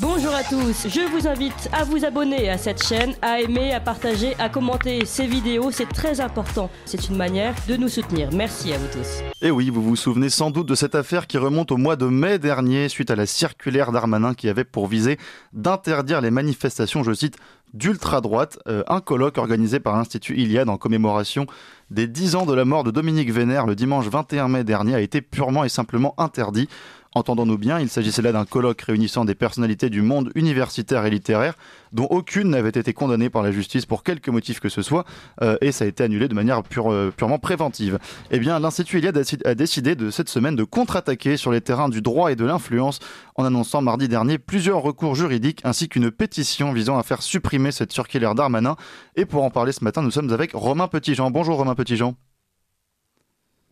Bonjour à tous, je vous invite à vous abonner à cette chaîne, à aimer, à partager, à commenter ces vidéos, c'est très important. C'est une manière de nous soutenir. Merci à vous tous. Et oui, vous vous souvenez sans doute de cette affaire qui remonte au mois de mai dernier suite à la circulaire d'Armanin qui avait pour visée d'interdire les manifestations, je cite, d'ultra-droite, euh, un colloque organisé par l'Institut Iliade en commémoration des 10 ans de la mort de Dominique Vénère le dimanche 21 mai dernier a été purement et simplement interdit. Entendons-nous bien, il s'agissait là d'un colloque réunissant des personnalités du monde universitaire et littéraire, dont aucune n'avait été condamnée par la justice pour quelque motif que ce soit, euh, et ça a été annulé de manière euh, purement préventive. Eh bien, l'Institut Iliade a, décidé de cette semaine de contre-attaquer sur les terrains du droit et de l'influence, en annonçant mardi dernier plusieurs recours juridiques ainsi qu'une pétition visant à faire supprimer cette circulaire d'Armanin. Et pour en parler ce matin, nous sommes avec Romain Petitjean. Bonjour Romain Petitjean.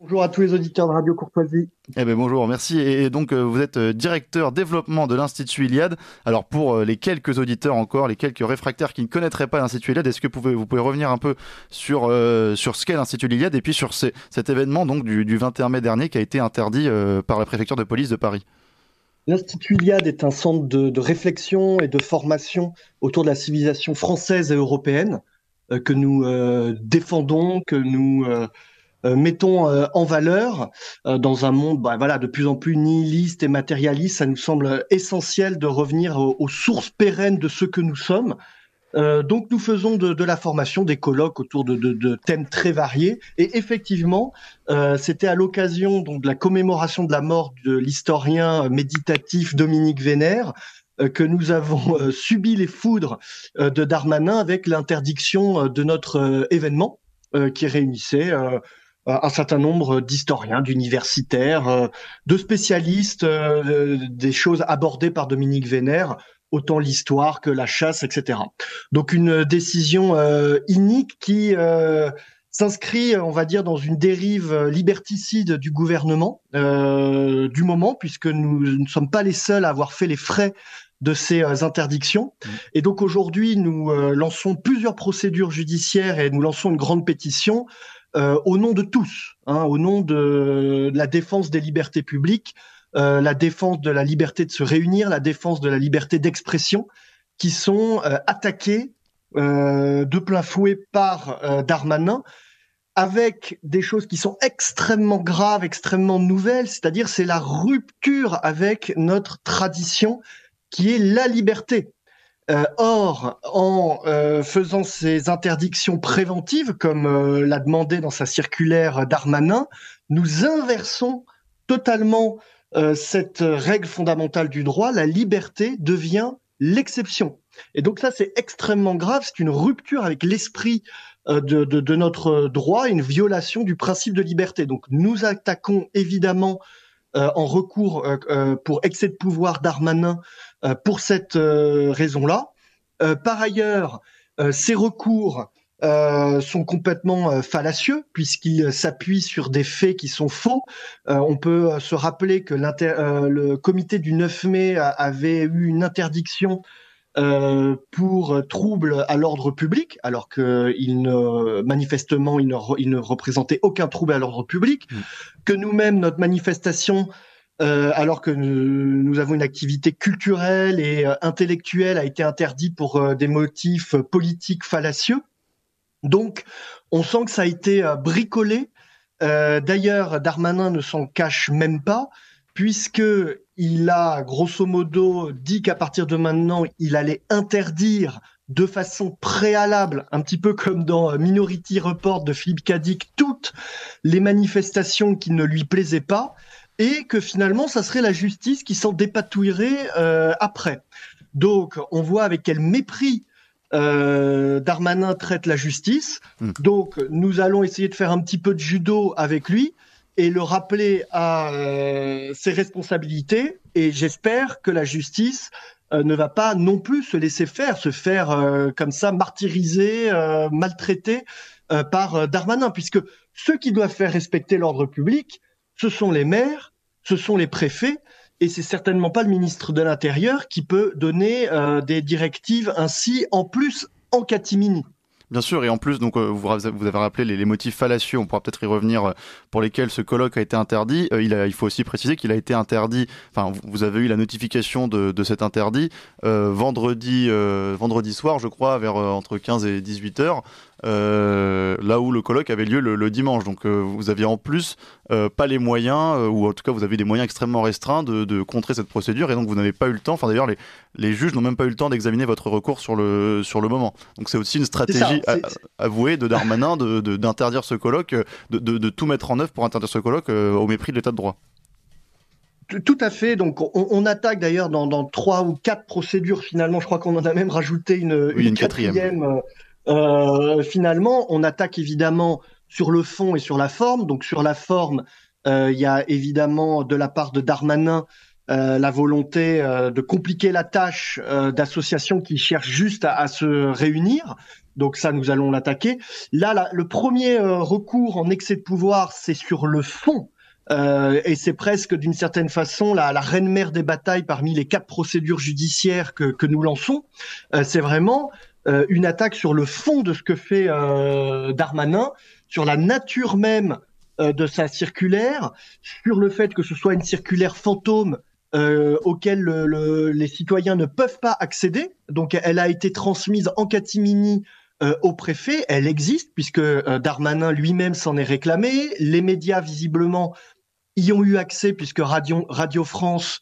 Bonjour à tous les auditeurs de Radio Courtoisie. Eh ben bonjour, merci. Et donc euh, vous êtes euh, directeur développement de l'Institut Iliade. Alors pour euh, les quelques auditeurs encore, les quelques réfractaires qui ne connaîtraient pas l'Institut Iliade, est-ce que vous pouvez, vous pouvez revenir un peu sur, sur ce qu'est l'Institut Iliade et puis sur cet événement donc du, 21 mai dernier qui a été interdit par la préfecture de police de Paris? L'Institut Iliade est un centre de, de, réflexion et de formation autour de la civilisation française et européenne que nous défendons, que nous euh, mettons euh, en valeur euh, dans un monde bah, voilà de plus en plus nihiliste et matérialiste ça nous semble essentiel de revenir aux, sources pérennes de ce que nous sommes. Donc nous faisons de, de, la formation des colloques autour de, de, de thèmes très variés. Et effectivement c'était à l'occasion donc de la commémoration de la mort de l'historien méditatif Dominique Vénère que nous avons subi les foudres de Darmanin avec l'interdiction de notre événement qui réunissait euh, un certain nombre d'historiens, d'universitaires, euh, de spécialistes euh, des choses abordées par Dominique Vénère, autant l'histoire que la chasse, etc. Donc une décision inique qui s'inscrit, on va dire, dans une dérive liberticide du gouvernement du moment, puisque nous ne sommes pas les seuls à avoir fait les frais de ces interdictions. Mmh. Et donc aujourd'hui, nous lançons plusieurs procédures judiciaires et nous lançons une grande pétition euh, au nom de tous, hein, au nom de, la défense des libertés publiques, euh, la défense de la liberté de se réunir, la défense de la liberté d'expression, qui sont euh, attaquées de plein fouet par Darmanin, avec des choses qui sont extrêmement graves, extrêmement nouvelles, c'est-à-dire c'est la rupture avec notre tradition qui est la liberté. Euh, or, en euh, faisant ces interdictions préventives, comme euh, l'a demandé dans sa circulaire Darmanin, nous inversons totalement cette règle fondamentale du droit. La liberté devient l'exception. Et donc ça, c'est extrêmement grave. C'est une rupture avec l'esprit de, de, notre droit, une violation du principe de liberté. Donc nous attaquons évidemment en recours pour excès de pouvoir Darmanin euh, pour cette euh, raison-là. Euh, par ailleurs, ces recours sont complètement fallacieux puisqu'ils s'appuient sur des faits qui sont faux. on peut se rappeler que le comité du 9 mai avait eu une interdiction pour trouble à l'ordre public, alors que ne, manifestement il ne, il ne, représentait aucun trouble à l'ordre public, mmh. que nous-mêmes notre manifestation euh, alors que nous, avons une activité culturelle et euh, intellectuelle a été interdite pour euh, des motifs politiques fallacieux. Donc, on sent que ça a été bricolé. D'ailleurs, Darmanin ne s'en cache même pas, puisque il a grosso modo dit qu'à partir de maintenant, il allait interdire de façon préalable, un petit peu comme dans Minority Report de Philippe Cadic, toutes les manifestations qui ne lui plaisaient pas et que finalement, ça serait la justice qui s'en dépatouillerait euh, après. Donc, on voit avec quel mépris euh, Darmanin traite la justice. Hmm. Donc, nous allons essayer de faire un petit peu de judo avec lui et le rappeler à euh, ses responsabilités. Et j'espère que la justice ne va pas non plus se laisser faire, se faire comme ça martyriser, maltraiter par Darmanin, puisque ceux qui doivent faire respecter l'ordre public, ce sont les maires, ce sont les préfets, et c'est certainement pas le ministre de l'Intérieur qui peut donner euh, des directives ainsi, en plus, en catimini. Bien sûr, et en plus, donc, vous, vous avez rappelé les, motifs fallacieux, on pourra peut-être y revenir, pour lesquels ce colloque a été interdit. il, a, il faut aussi préciser qu'il a été interdit, enfin, vous avez eu la notification de, de cet interdit vendredi, vendredi soir, je crois, vers entre 15 et 18 heures. Euh, là où le colloque avait lieu le, dimanche. Donc euh, vous aviez en plus euh, pas les moyens, ou en tout cas vous avez des moyens extrêmement restreints de, contrer cette procédure, et donc vous n'avez pas eu le temps, enfin d'ailleurs les, les juges n'ont même pas eu le temps d'examiner votre recours sur le, sur le moment. Donc c'est aussi une stratégie avouée de Darmanin d'interdire de, ce colloque, de, tout mettre en œuvre pour interdire ce colloque au mépris de l'état de droit. Tout à fait. Donc, on, attaque d'ailleurs dans, trois ou quatre procédures. Finalement, je crois qu'on en a même rajouté une, une, quatrième. Euh, finalement, on attaque évidemment sur le fond et sur la forme. Donc sur la forme, euh, il y a évidemment de la part de Darmanin euh, la volonté de compliquer la tâche d'associations qui cherchent juste à, se réunir. Donc ça, nous allons l'attaquer. Là, le premier recours en excès de pouvoir, c'est sur le fond. et c'est presque d'une certaine façon la, reine mère des batailles parmi les quatre procédures judiciaires que, que nous lançons. c'est vraiment euh, une attaque sur le fond de ce que fait euh, Darmanin, sur la nature même euh, de sa circulaire, sur le fait que ce soit une circulaire fantôme auquel les citoyens ne peuvent pas accéder. Donc elle a été transmise en catimini au préfet, elle existe puisque Darmanin lui-même s'en est réclamé, les médias visiblement y ont eu accès puisque Radio, Radio France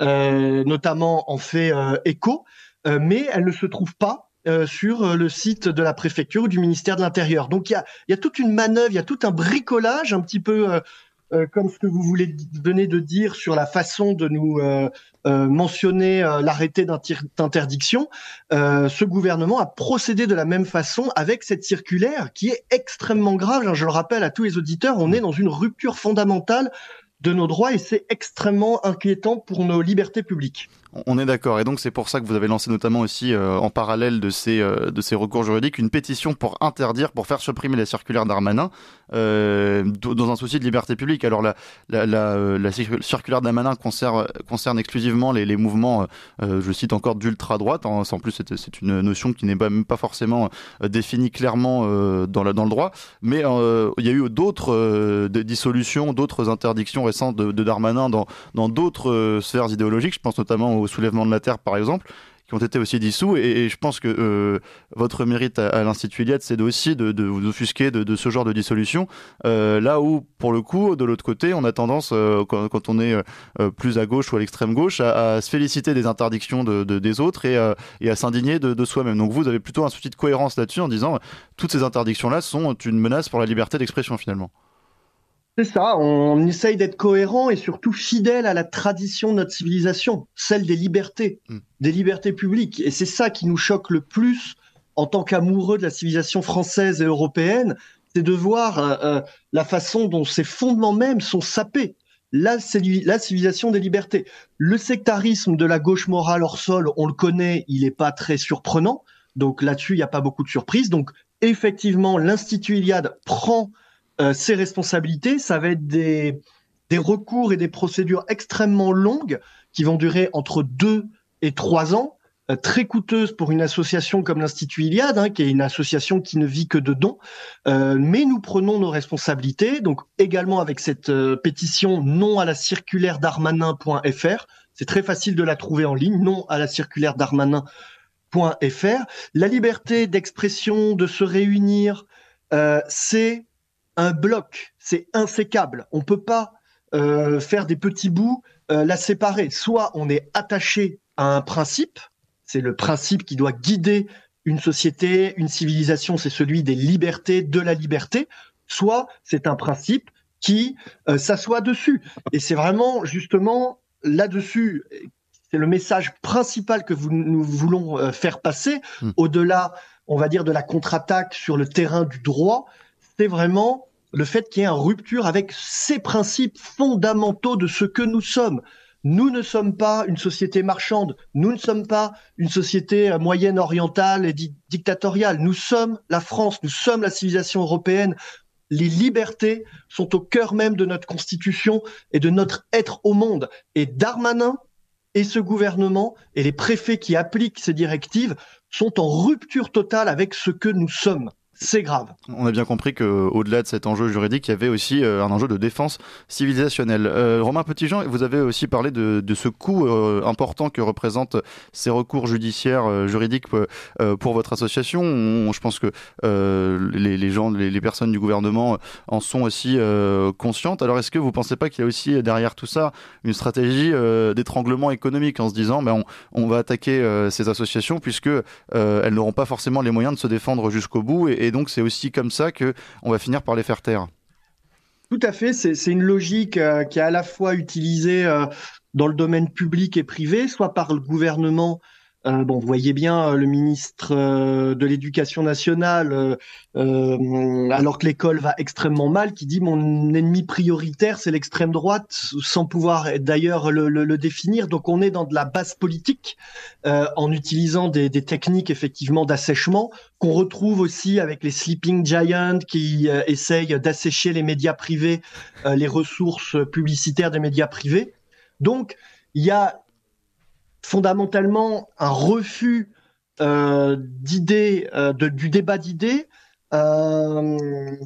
notamment en fait écho, mais elle ne se trouve pas euh, sur euh, le site de la préfecture ou du ministère de l'Intérieur. Donc il y a, toute une manœuvre, il y a tout un bricolage, un petit peu euh, comme ce que vous voulez venez de dire sur la façon de nous mentionner l'arrêté d'interdiction. ce gouvernement a procédé de la même façon avec cette circulaire qui est extrêmement grave. Je le rappelle à tous les auditeurs, on est dans une rupture fondamentale de nos droits et c'est extrêmement inquiétant pour nos libertés publiques. On est d'accord. Et donc, c'est pour ça que vous avez lancé notamment aussi, euh, en parallèle de ces, euh, de ces recours juridiques, une pétition pour interdire, pour faire supprimer la circulaire d'Armanin, euh, dans un souci de liberté publique. Alors, la, la, la, circulaire d'Armanin concerne, concerne exclusivement les, mouvements, je cite encore, d'ultra-droite. En, en, plus, c'est une notion qui n'est même pas forcément définie clairement dans, la, dans le droit. Mais il y a eu d'autres dissolutions, d'autres interdictions récentes de, de Darmanin dans d'autres sphères idéologiques. Je pense notamment au soulèvement de la Terre, par exemple, qui ont été aussi dissous. Et, je pense que euh, votre mérite à, l'Institut Iliade, c'est aussi de, vous offusquer de, ce genre de dissolution. Euh, là où, pour le coup, de l'autre côté, on a tendance, euh, quand, on est plus à gauche ou à l'extrême gauche, à, se féliciter des interdictions de, des autres et, et à s'indigner de, soi-même. Donc vous avez plutôt un souci de cohérence là-dessus en disant toutes ces interdictions-là sont une menace pour la liberté d'expression finalement. C'est ça, on essaye d'être cohérent et surtout fidèle à la tradition de notre civilisation, celle des libertés, mm. des libertés publiques. Et c'est ça qui nous choque le plus en tant qu'amoureux de la civilisation française et européenne, c'est de voir euh, euh, la façon dont ces fondements mêmes sont sapés. La, la civilisation des libertés. Le sectarisme de la gauche morale hors sol, on le connaît, il n'est pas très surprenant. Donc là-dessus, il n'y a pas beaucoup de surprises. Donc effectivement, l'Institut Iliade prend euh, ces responsabilités, ça va être des, des recours et des procédures extrêmement longues qui vont durer entre deux et trois ans, euh, très coûteuses pour une association comme l'Institut Iliade, hein, qui est une association qui ne vit que de dons. Euh, mais nous prenons nos responsabilités, donc également avec cette pétition non à la circulaire d'armanin.fr. C'est très facile de la trouver en ligne, non à la circulaire d'armanin.fr. La liberté d'expression, de se réunir, c'est un bloc, c'est insécable. On peut pas euh, faire des petits bouts, euh, la séparer. Soit on est attaché à un principe, c'est le principe qui doit guider une société, une civilisation, c'est celui des libertés, de la liberté. Soit c'est un principe qui euh, s'assoit dessus. Et c'est vraiment justement là-dessus, c'est le message principal que nous voulons faire passer, hmm. au-delà, on va dire, de la contre-attaque sur le terrain du droit. C'est vraiment le fait qu'il y ait une rupture avec ces principes fondamentaux de ce que nous sommes. Nous ne sommes pas une société marchande, nous ne sommes pas une société euh, moyenne orientale et dictatoriale, nous sommes la France, nous sommes la civilisation européenne. Les libertés sont au cœur même de notre constitution et de notre être au monde. Et Darmanin et ce gouvernement et les préfets qui appliquent ces directives sont en rupture totale avec ce que nous sommes c'est grave. On a bien compris qu'au-delà de cet enjeu juridique, il y avait aussi euh, un enjeu de défense civilisationnelle. Euh, Romain Petitjean, vous avez aussi parlé de, ce coût euh, important que représentent ces recours judiciaires, juridiques pour votre association. je pense que les, gens, les, personnes du gouvernement en sont aussi conscientes. Alors, est-ce que vous ne pensez pas qu'il y a aussi derrière tout ça une stratégie d'étranglement économique en se disant, ben, on, va attaquer ces associations puisque elles n'auront pas forcément les moyens de se défendre jusqu'au bout et donc c'est aussi comme ça que on va finir par les faire taire. Tout à fait, c'est une logique euh, qui est à la fois utilisée euh, dans le domaine public et privé, soit par le gouvernement euh, bon, vous voyez bien euh, le ministre euh, de l'Éducation nationale, alors que l'école va extrêmement mal, qui dit mon ennemi prioritaire, c'est l'extrême droite, sans pouvoir d'ailleurs le, définir. Donc on est dans de la base politique, en utilisant des, techniques effectivement d'assèchement qu'on retrouve aussi avec les sleeping giants qui essayent d'assécher les médias privés, les ressources publicitaires des médias privés. Donc il y a fondamentalement un refus euh, d'idées, euh, du débat d'idées, un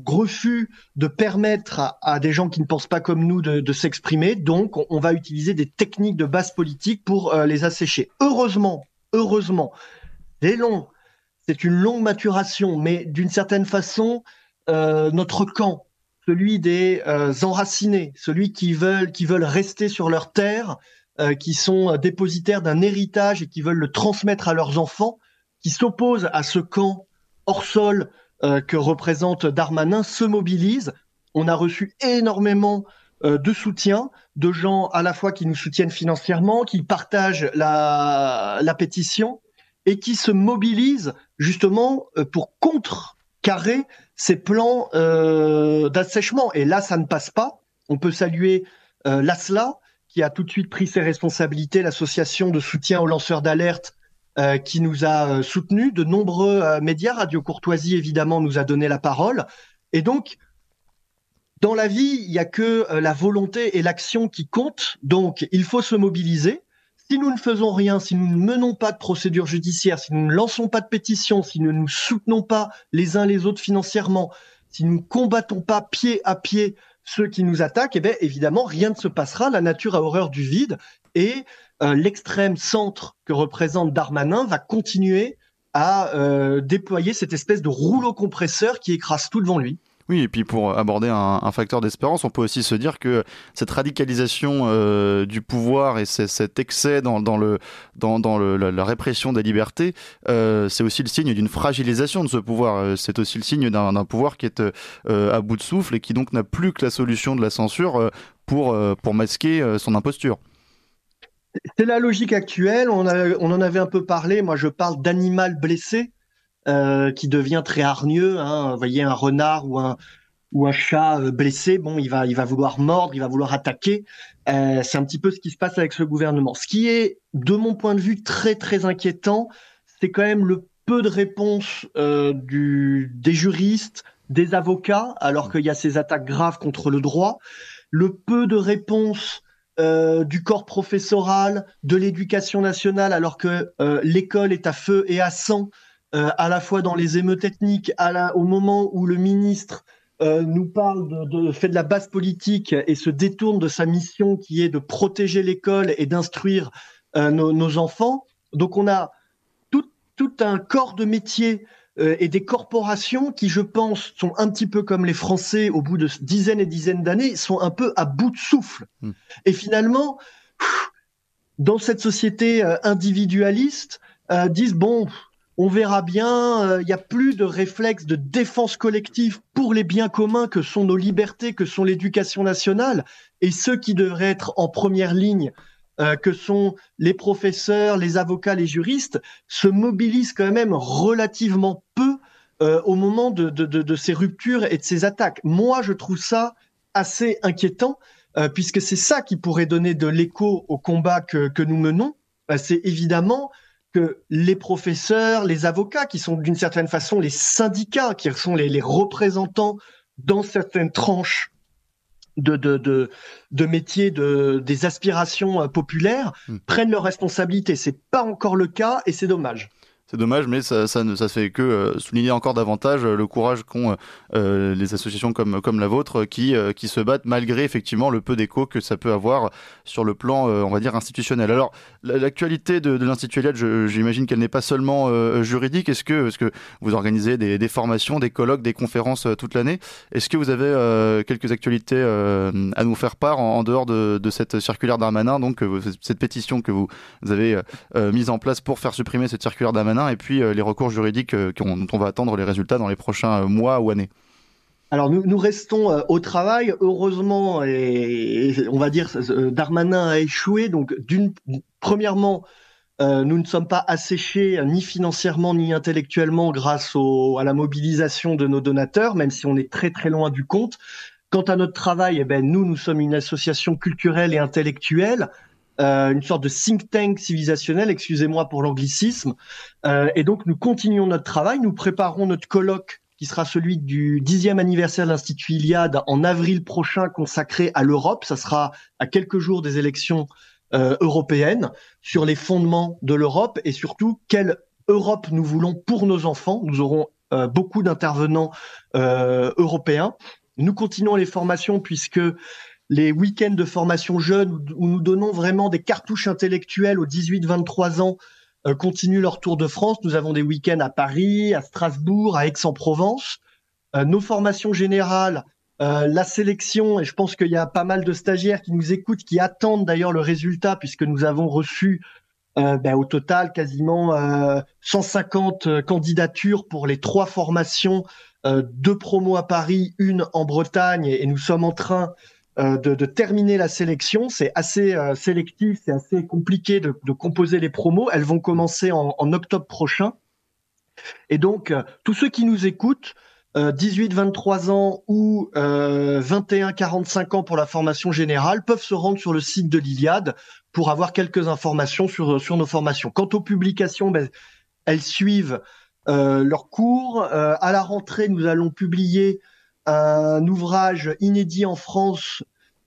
refus de permettre à, des gens qui ne pensent pas comme nous de, s'exprimer. Donc, on, va utiliser des techniques de base politique pour euh, les assécher. Heureusement, heureusement, c'est long, c'est une longue maturation, mais d'une certaine façon, notre camp, celui des enracinés, celui qui veulent, qui veulent rester sur leur terre, euh, qui sont dépositaires d'un héritage et qui veulent le transmettre à leurs enfants, qui s'opposent à ce camp hors sol euh, que représente Darmanin, se mobilisent. On a reçu énormément euh, de soutien de gens à la fois qui nous soutiennent financièrement, qui partagent la, la pétition et qui se mobilisent justement pour contrecarrer ces plans d'assèchement. Et là, ça ne passe pas. On peut saluer l'ASLA, qui a tout de suite pris ses responsabilités, l'association de soutien aux lanceurs d'alerte euh, qui nous a euh, soutenus. De nombreux euh, médias, Radio Courtoisie évidemment nous a donné la parole. Et donc, dans la vie, il n'y a que la volonté et l'action qui comptent. Donc, il faut se mobiliser. Si nous ne faisons rien, si nous ne menons pas de procédure judiciaire, si nous ne lançons pas de pétition, si nous ne nous soutenons pas les uns les autres financièrement, si nous ne combattons pas pied à pied ceux qui nous attaquent, eh bien, évidemment, rien ne se passera. La nature a horreur du vide et euh, l'extrême centre que représente Darmanin va continuer à euh, déployer cette espèce de rouleau compresseur qui écrase tout devant lui. Oui, et puis pour aborder un, facteur d'espérance, on peut aussi se dire que cette radicalisation euh, du pouvoir et cet excès dans, la, répression des libertés, euh, c'est aussi le signe d'une fragilisation de ce pouvoir. Euh, c'est aussi le signe d'un pouvoir qui est à bout de souffle et qui donc n'a plus que la solution de la censure pour, masquer son imposture. C'est la logique actuelle, on en avait un peu parlé, moi je parle d'animal blessé. Euh, qui devient très hargneux. Hein. Vous voyez un renard ou un ou un chat euh, blessé, bon, il va il va vouloir mordre, il va vouloir attaquer. Euh, c'est un petit peu ce qui se passe avec ce gouvernement. Ce qui est, de mon point de vue, très très inquiétant, c'est quand même le peu de réponses du des juristes, des avocats, alors qu'il y a ces attaques graves contre le droit, le peu de réponses du corps professoral, de l'éducation nationale, alors que l'école est à feu et à sang euh, à la fois dans les émeutes ethniques, à la, au moment où le ministre euh, nous parle de, de, fait de la base politique et se détourne de sa mission qui est de protéger l'école et d'instruire euh, nos, nos, enfants. Donc on a tout, tout un corps de métier et des corporations qui, je pense, sont un petit peu comme les Français au bout de dizaines et dizaines d'années, sont un peu à bout de souffle. Hmm. Et finalement, dans cette société individualiste, disent bon, on verra bien, il euh, n'y a plus de réflexe de défense collective pour les biens communs que sont nos libertés, que sont l'éducation nationale, et ceux qui devraient être en première ligne, euh, que sont les professeurs, les avocats, les juristes, se mobilisent quand même relativement peu euh, au moment de, ces ruptures et de ces attaques. Moi, je trouve ça assez inquiétant, puisque c'est ça qui pourrait donner de l'écho au combat que, que nous menons. c'est évidemment que les professeurs, les avocats, qui sont d'une certaine façon les syndicats, qui sont les, représentants dans certaines tranches de, de, de, de métiers de, des aspirations populaires hmm. prennent leurs responsabilités. C'est pas encore le cas et c'est dommage. C'est dommage, mais ça, ça ne fait que euh, souligner encore davantage euh, le courage qu'ont euh, les associations comme, comme la vôtre qui, qui se battent malgré effectivement le peu d'écho que ça peut avoir sur le plan, on va dire, institutionnel. Alors, l'actualité de, l'Institut Eliade, j'imagine qu'elle n'est pas seulement juridique. Est-ce que, est que vous organisez des, des, formations, des colloques, des conférences toute l'année? Est-ce que vous avez quelques actualités à nous faire part en, dehors de, de, cette circulaire d'Armanin, donc cette pétition que vous avez mise en place pour faire supprimer cette circulaire d'Armanin et puis euh, les recours juridiques euh, dont on va attendre les résultats dans les prochains euh, mois ou années alors nous, restons au travail. Heureusement, et, on va dire, Darmanin a échoué. Donc, premièrement, nous ne sommes pas asséchés ni financièrement ni intellectuellement grâce à la mobilisation de nos donateurs, même si on est très très loin du compte. Quant à notre travail, eh ben, nous, nous sommes une association culturelle et intellectuelle. Euh, une sorte de think tank civilisationnel, excusez-moi pour l'anglicisme. Euh, et donc nous continuons notre travail, nous préparons notre colloque qui sera celui du dixième anniversaire de l'Institut Iliade en avril prochain consacré à l'Europe. Ça sera à quelques jours des élections euh, européennes sur les fondements de l'Europe et surtout quelle Europe nous voulons pour nos enfants. Nous aurons beaucoup d'intervenants européens. Nous continuons les formations puisque les week-ends de formation jeune où nous donnons vraiment des cartouches intellectuelles aux 18-23 ans euh, continuent leur tour de France. Nous avons des week-ends à Paris, à Strasbourg, à Aix-en-Provence. Euh, nos formations générales, euh, la sélection, et je pense qu'il y a pas mal de stagiaires qui nous écoutent, qui attendent d'ailleurs le résultat, puisque nous avons reçu ben, au total quasiment 150 candidatures pour les trois formations, deux promos à Paris, une en Bretagne, et nous sommes en train euh, de, de, terminer la sélection. C'est assez euh, sélectif, c'est assez compliqué de, de, composer les promos. Elles vont commencer en, en octobre prochain. Et donc, euh, tous ceux qui nous écoutent, 18-23 ans ou 21-45 ans pour la formation générale, peuvent se rendre sur le site de l'Iliade pour avoir quelques informations sur, sur nos formations. Quant aux publications, ben, elles suivent leurs cours. à la rentrée, nous allons publier un ouvrage inédit en France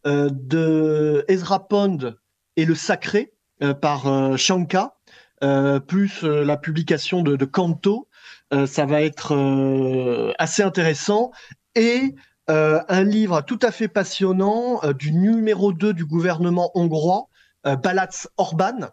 euh, de Ezra Pond et le Sacré euh, par euh, Shanka, plus la publication de, de ça va être assez intéressant. Et un livre tout à fait passionnant du numéro 2 du gouvernement hongrois, Balats Orban,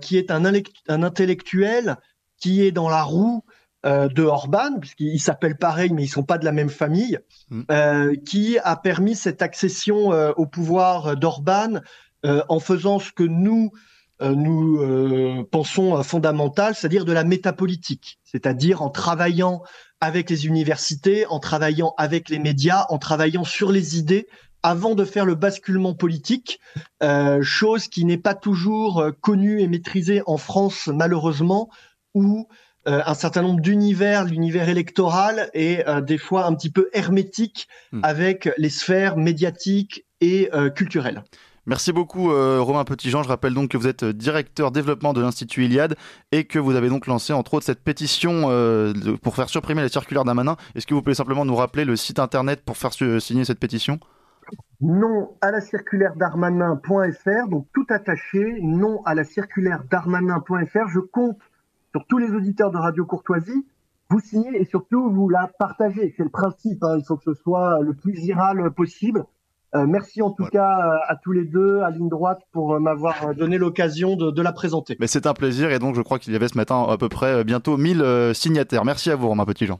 qui est un, intellectuel qui est dans la roue euh, de Orban, puisqu'ils s'appellent pareil, mais ils sont pas de la même famille, mm. euh, qui a permis cette accession euh, au pouvoir d'Orban en faisant ce que nous nous pensons fondamental, c'est-à-dire de la métapolitique, c'est-à-dire en travaillant avec les universités, en travaillant avec les médias, en travaillant sur les idées avant de faire le basculement politique, chose qui n'est pas toujours connue et maîtrisée en France malheureusement, où euh, un certain nombre d'univers, l'univers électoral est euh, des fois un petit peu hermétique hmm. avec les sphères médiatiques et euh, culturelles. Merci beaucoup Romain Petitjean. Je rappelle donc que vous êtes directeur développement de l'Institut Iliade et que vous avez donc lancé entre autres cette pétition pour faire supprimer la circulaire d'Amanin. Est-ce que vous pouvez simplement nous rappeler le site internet pour faire signer cette pétition? Non à la circulaire d'Armanin.fr, donc tout attaché, non à la circulaire d'Armanin.fr. Je compte sur tous les auditeurs de Radio Courtoisie, vous signez et surtout vous la partagez. C'est le principe, hein. il faut que ce soit le plus viral possible. Euh, merci en tout cas à tous les deux, à ligne droite, pour euh, m'avoir donné l'occasion de, de, la présenter. Mais c'est un plaisir et donc je crois qu'il y avait ce matin à peu près euh, bientôt 1000 signataires. Merci à vous Romain Petitjean.